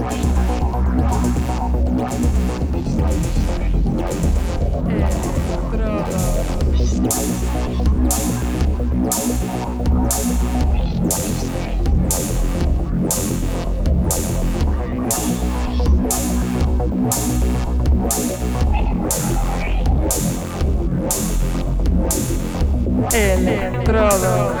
Estrada. Electrodos.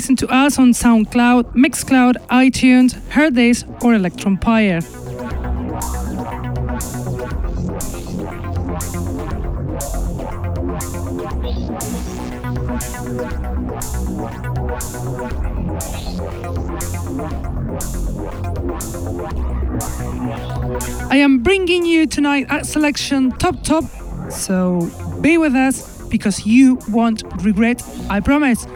Listen to us on SoundCloud, Mixcloud, iTunes, Hearthis, or Electronpire. I am bringing you tonight a selection top top, so be with us because you won't regret, I promise.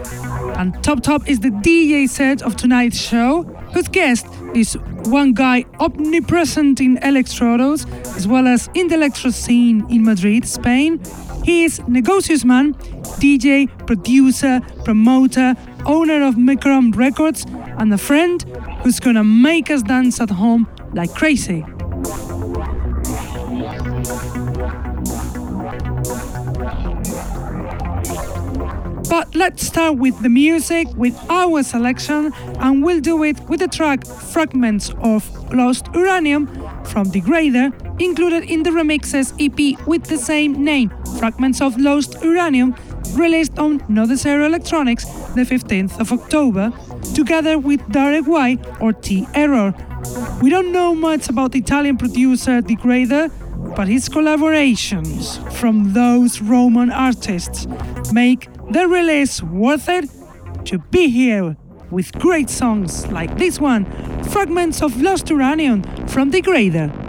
And top top is the DJ set of tonight's show, whose guest is one guy omnipresent in electrodos as well as in the electro scene in Madrid, Spain. He is Negocius Man, DJ, producer, promoter, owner of Micron Records, and a friend who's gonna make us dance at home like crazy. Let's start with the music, with our selection, and we'll do it with the track Fragments of Lost Uranium from Degrader, included in the remixes EP with the same name, Fragments of Lost Uranium, released on Node Zero Electronics the 15th of October, together with Direct Y or T Error. We don't know much about Italian producer Degrader, but his collaborations from those Roman artists make the release is worth it to be here with great songs like this one, Fragments of Lost Uranium from Degrader.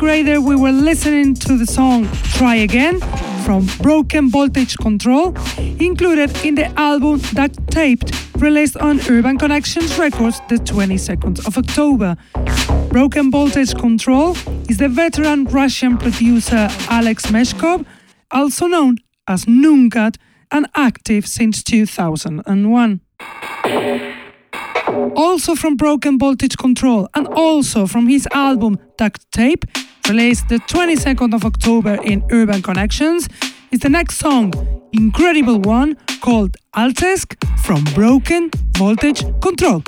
We were listening to the song Try Again from Broken Voltage Control, included in the album Duct Taped, released on Urban Connections Records the 22nd of October. Broken Voltage Control is the veteran Russian producer Alex Meshkov, also known as Nungat, and active since 2001 also from Broken Voltage Control, and also from his album Duct Tape, released the 22nd of October in Urban Connections, is the next song, incredible one called Altesk from Broken Voltage Control.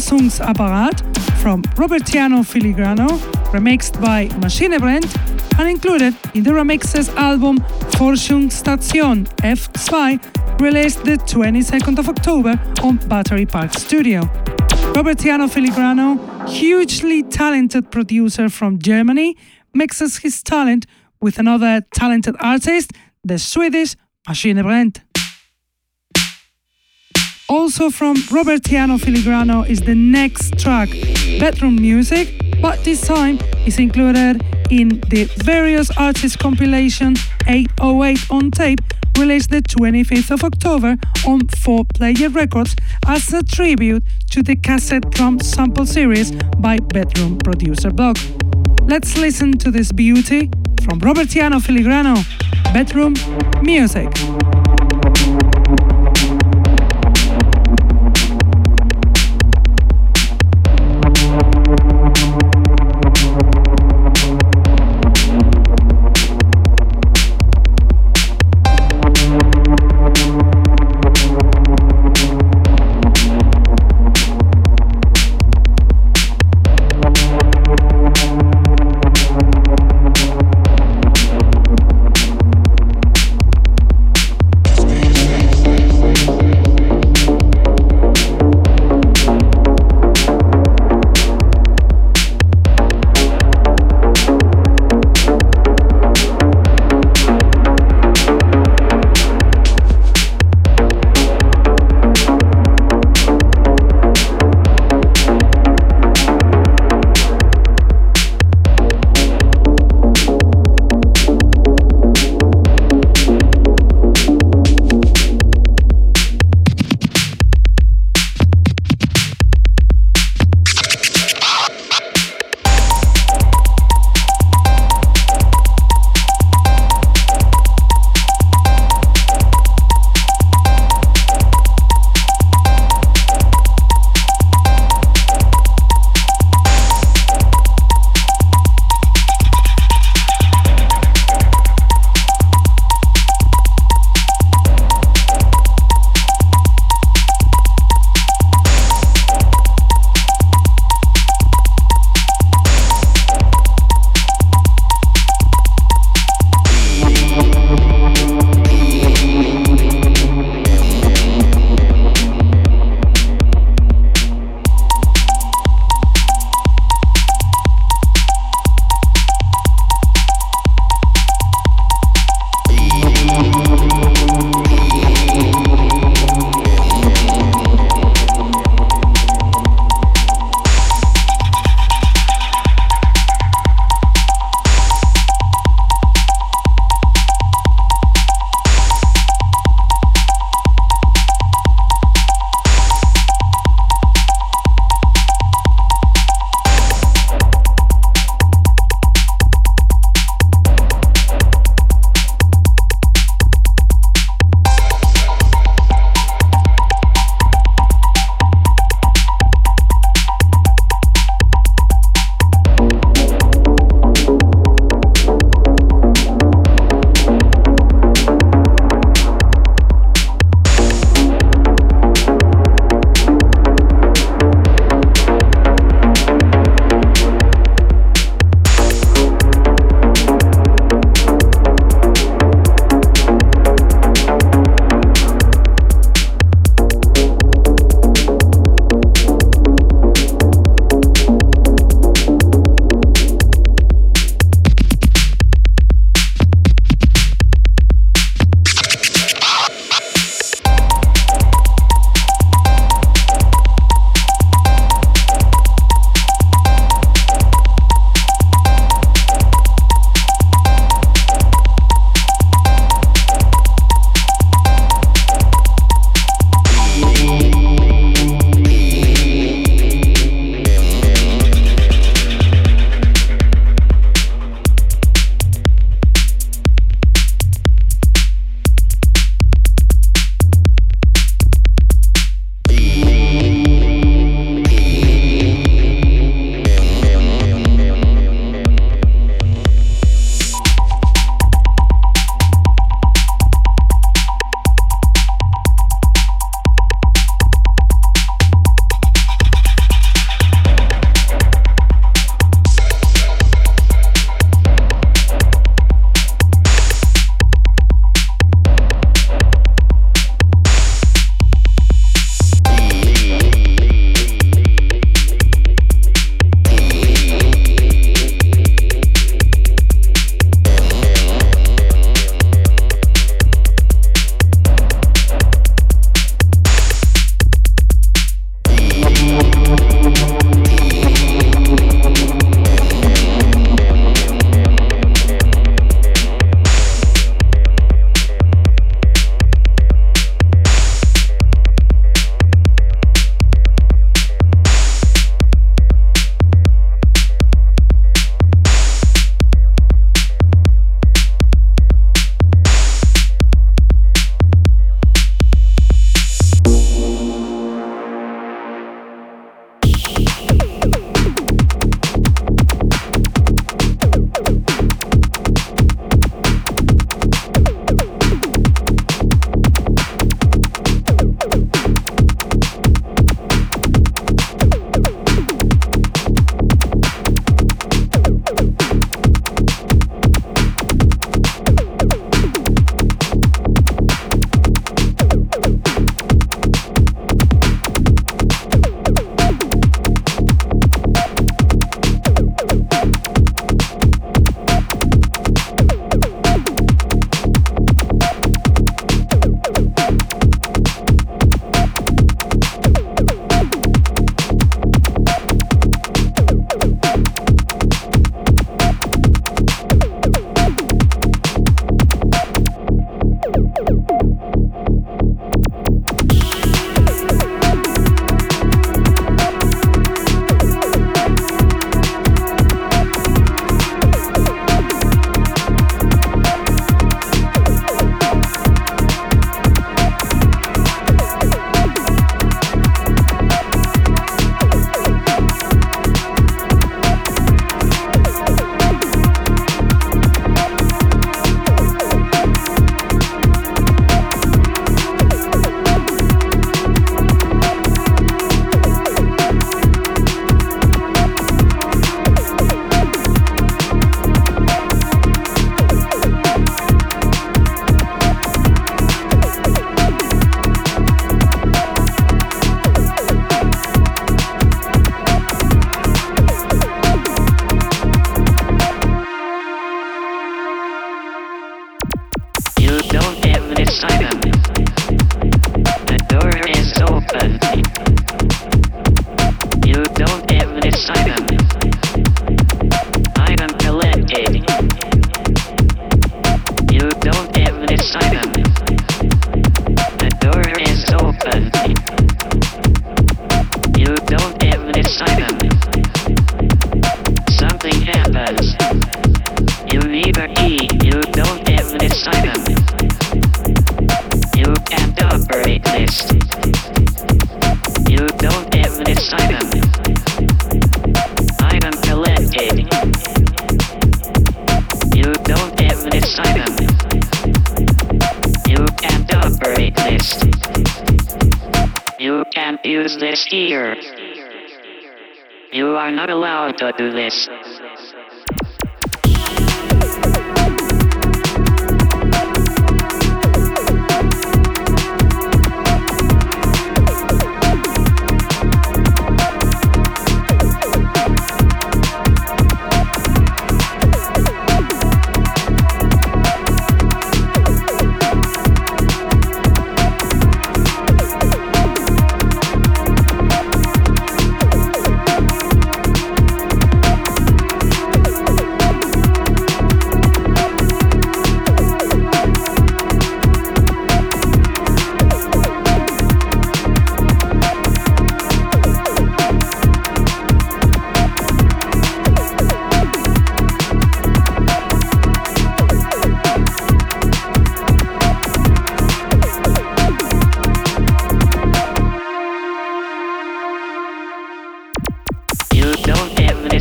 Fassungsapparat from Robertiano Filigrano, remixed by Maschinebrennt and included in the remixes album Forschungsstation F2, released the 22nd of October on Battery Park Studio. Robertiano Filigrano, hugely talented producer from Germany, mixes his talent with another talented artist, the Swedish Maschinebrennt. Also from Robertiano Filigrano is the next track, Bedroom Music, but this time is included in the various artists compilation 808 on tape released the 25th of October on 4 Player Records as a tribute to the cassette drum sample series by bedroom producer Blog. Let's listen to this beauty from Robertiano Filigrano, Bedroom Music.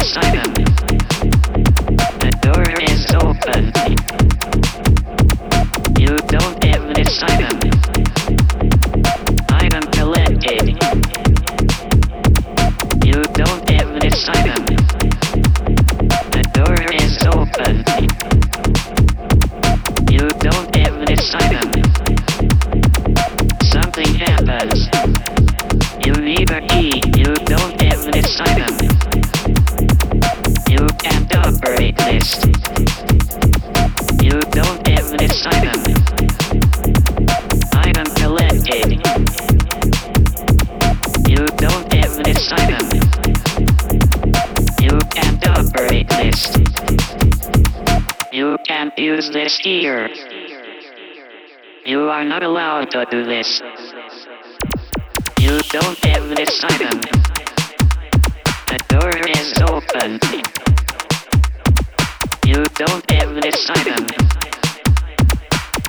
Simon. to do this. You don't have this item. The door is open. You don't have this item.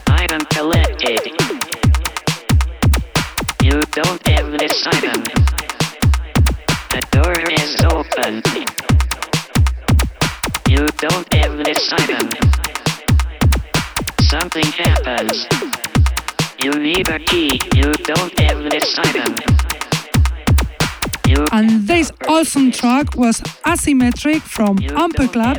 Item collected. You don't have this item. The door is open. You don't have this item. Something happens was Asymmetric from Amperclub,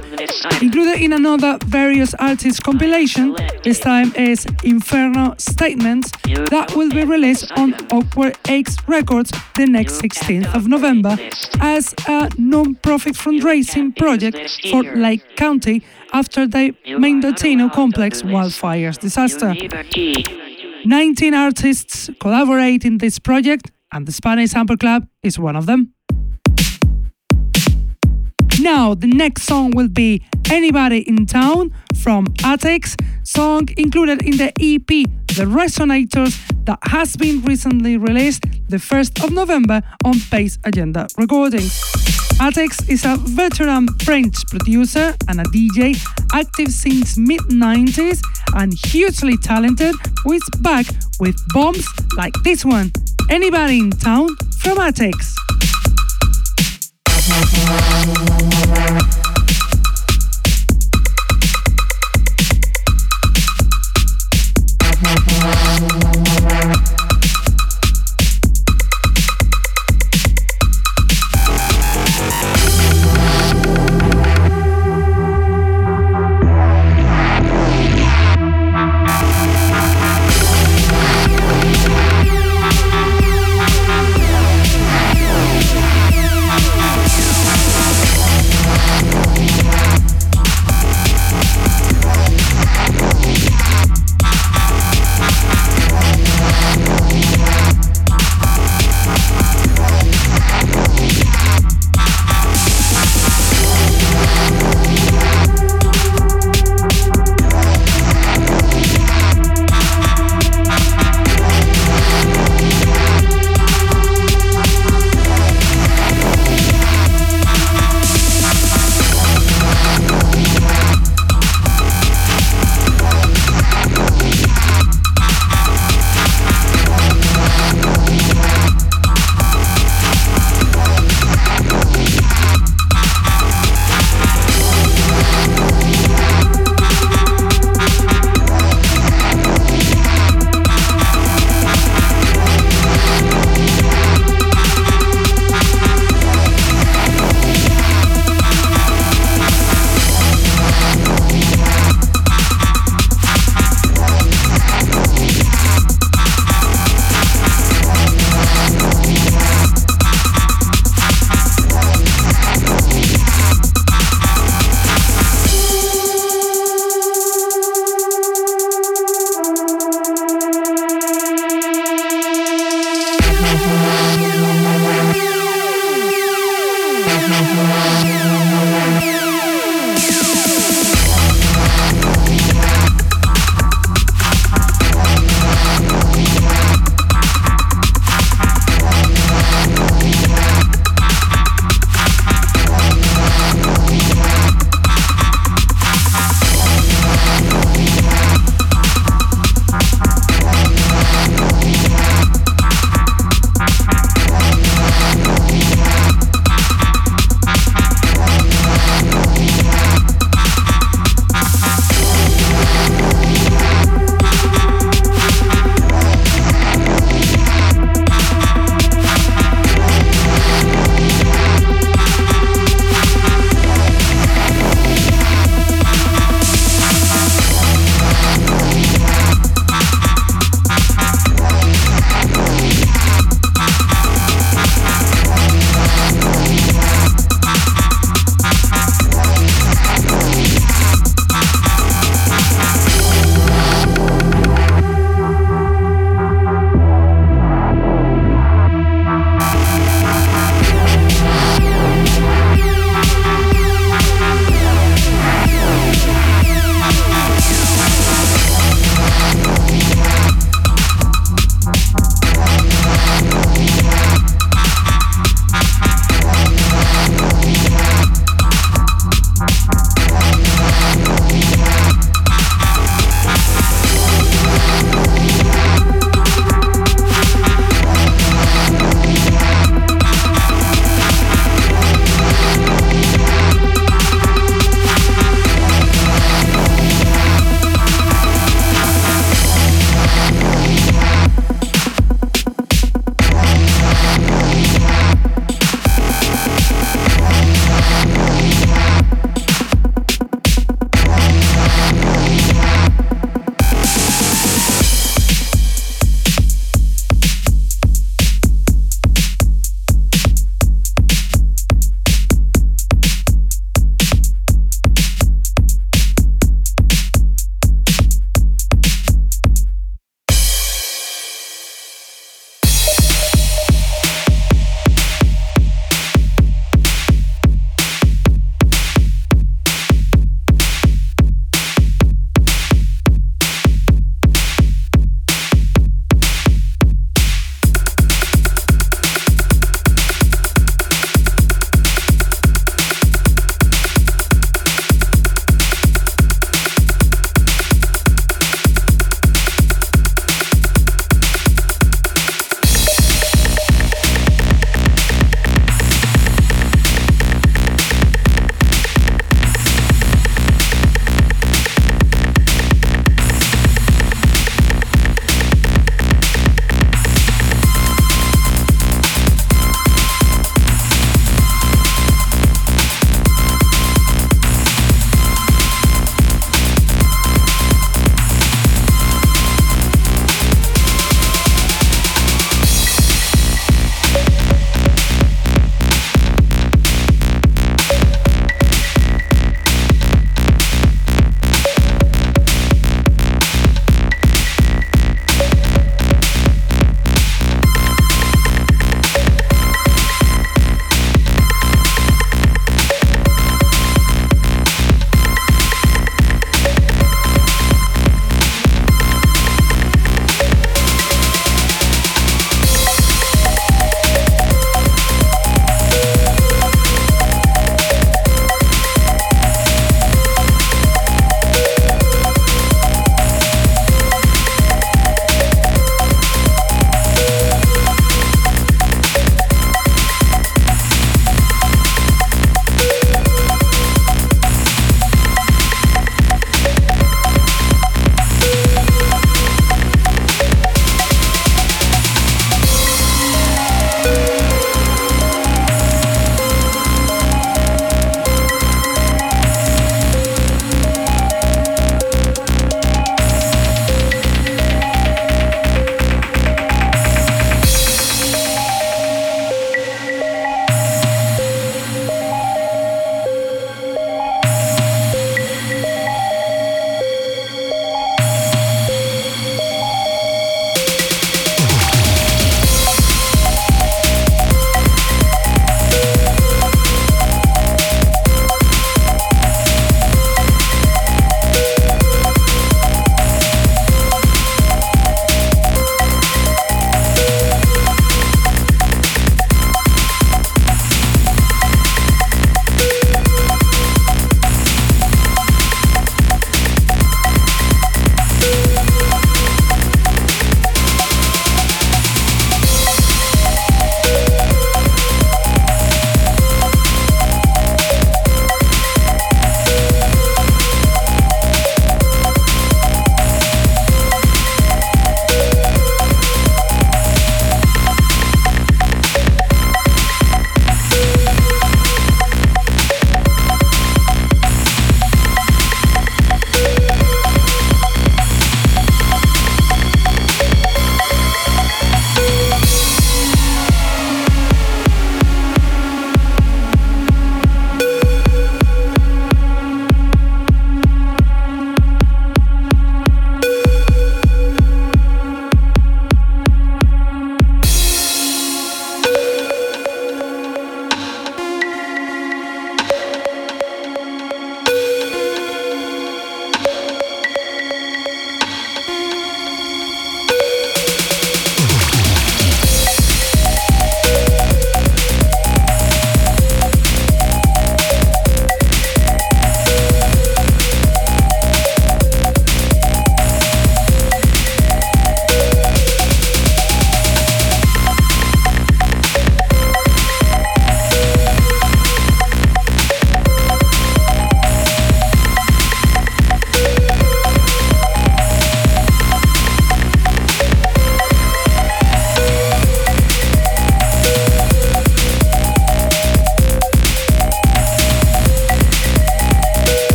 included in another various artists compilation. This time is Inferno Statements that will be released on Awkward Eggs Records the next 16th of November as a non-profit fundraising project for Lake County after the Mendocino complex wildfires disaster. 19 artists collaborate in this project and the Spanish Sample Amperclub is one of them. Now, the next song will be Anybody in Town from Atex, song included in the EP The Resonators that has been recently released the 1st of November on Bass Agenda Recordings. Atex is a veteran French producer and a DJ active since mid 90s and hugely talented is back with bombs like this one. Anybody in town from Atex.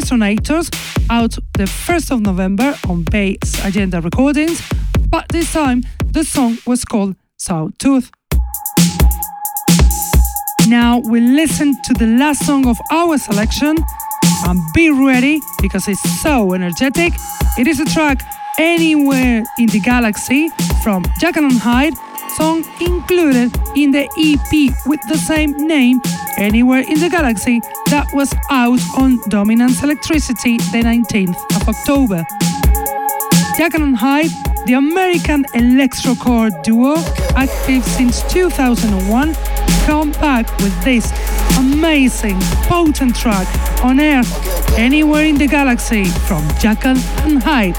Resonators, out the 1st of November on Bass Agenda Recordings, but this time the song was called Sawtooth. Now we listen to the last song of our selection and be ready because it's so energetic. It is a track Anywhere in the Galaxy from Jekyll and Hyde, song included in the EP with the same name, Anywhere in the Galaxy, that was out on Dominance Electricity the 19th of October. Jekyll and Hyde, the American electrocore duo, active since 2001, come back with this amazing, potent track on air anywhere in the galaxy from Jekyll and Hyde.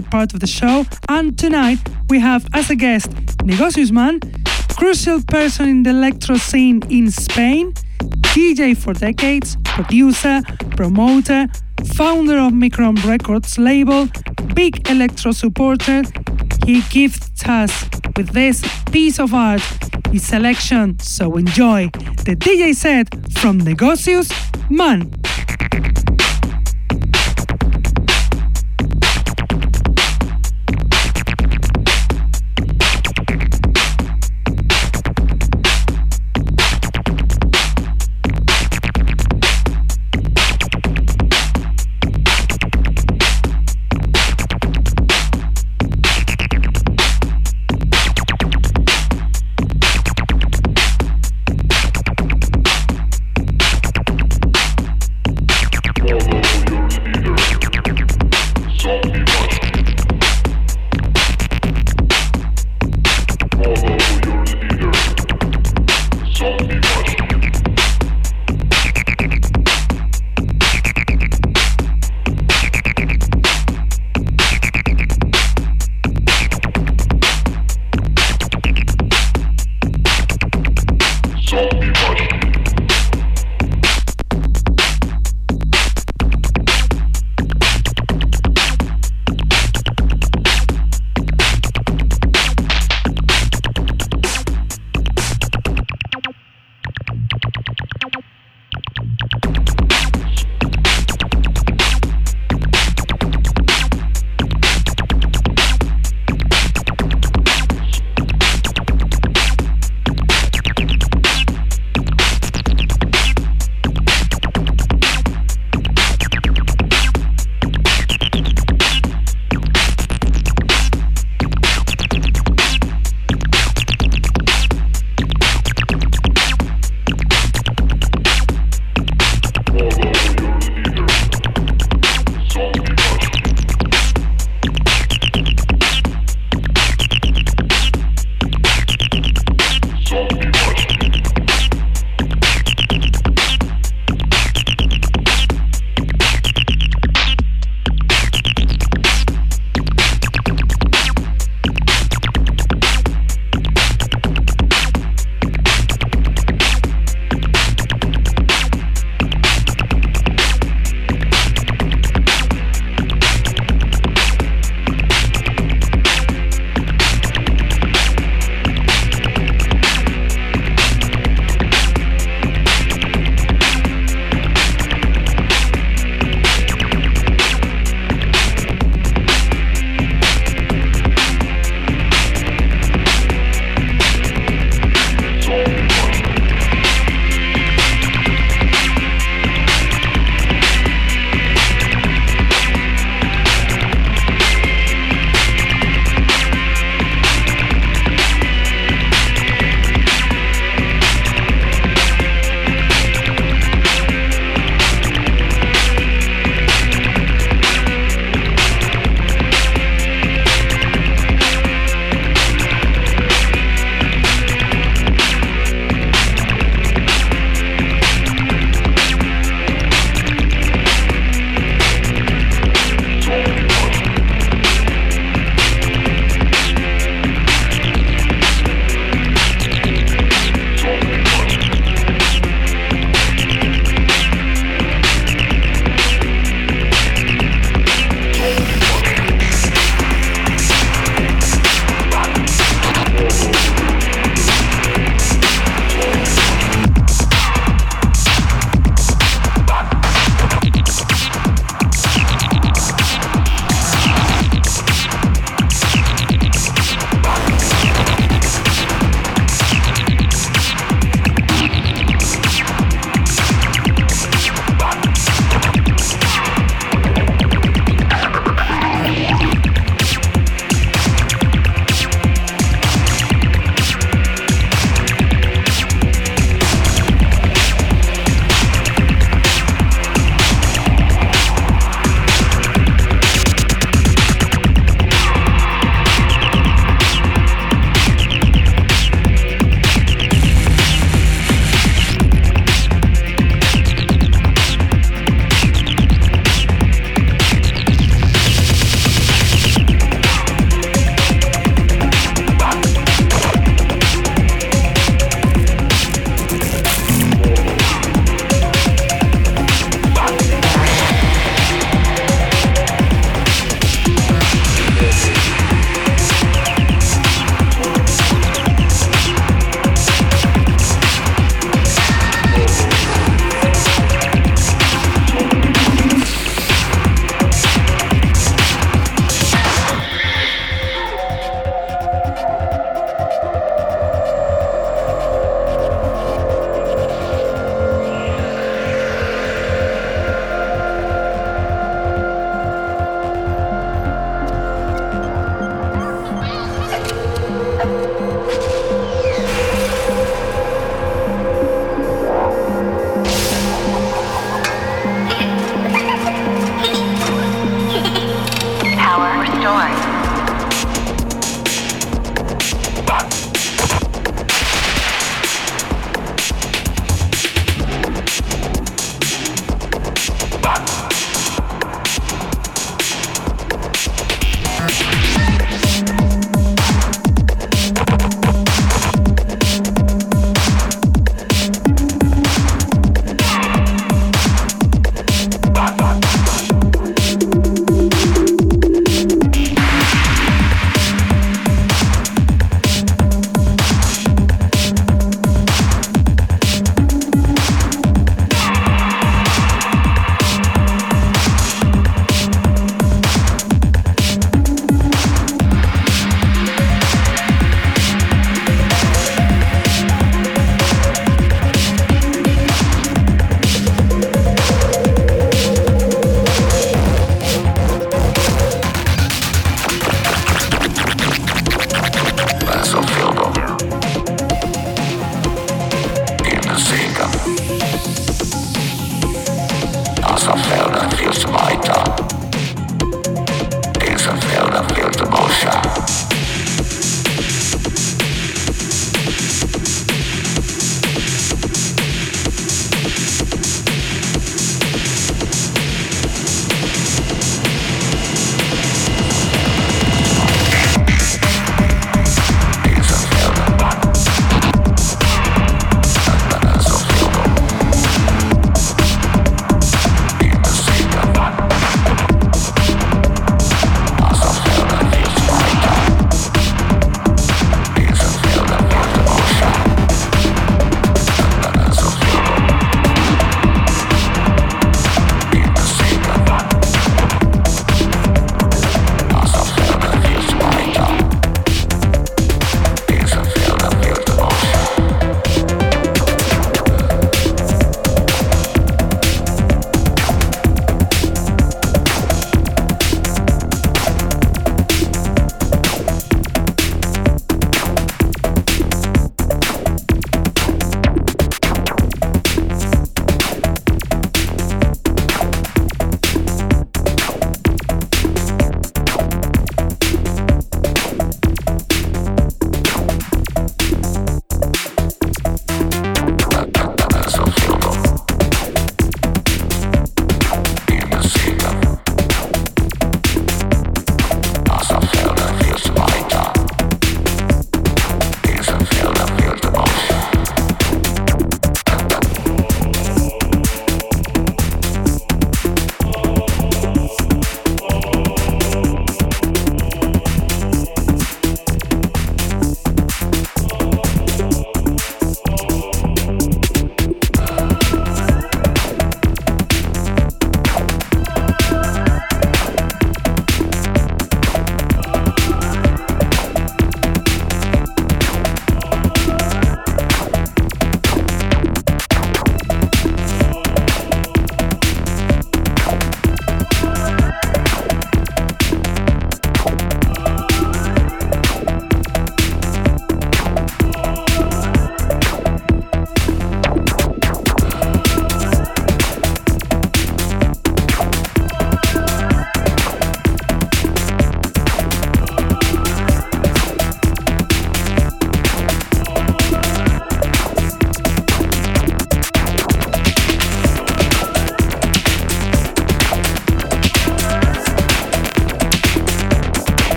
Set part of the show, and tonight we have as a guest Negocius Man, crucial person in the electro scene in Spain, DJ for decades, producer, promoter, founder of Micron Records label, big electro supporter. He gifts us with this piece of art, his selection, so enjoy the DJ set from Negocius Man.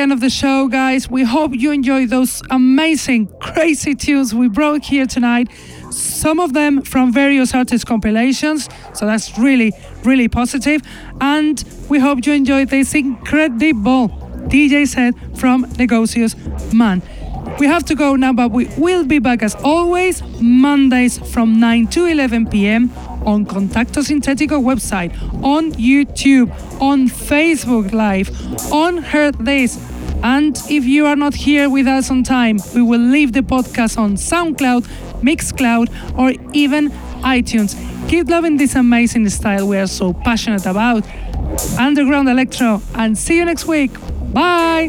End of the show, guys. We hope you enjoyed those amazing, crazy tunes we brought here tonight. Some of them from various artist compilations, so that's really, really positive. And we hope you enjoyed this incredible DJ set from Negocios Man. We have to go now, but we will be back as always Mondays from 9 to 11 p.m. on Contacto Sintético website, on YouTube, on Facebook Live, on her This. And if you are not here with us on time, we will leave the podcast on SoundCloud, Mixcloud, or even iTunes. Keep loving this amazing style we are so passionate about. Underground Electro, and see you next week. Bye.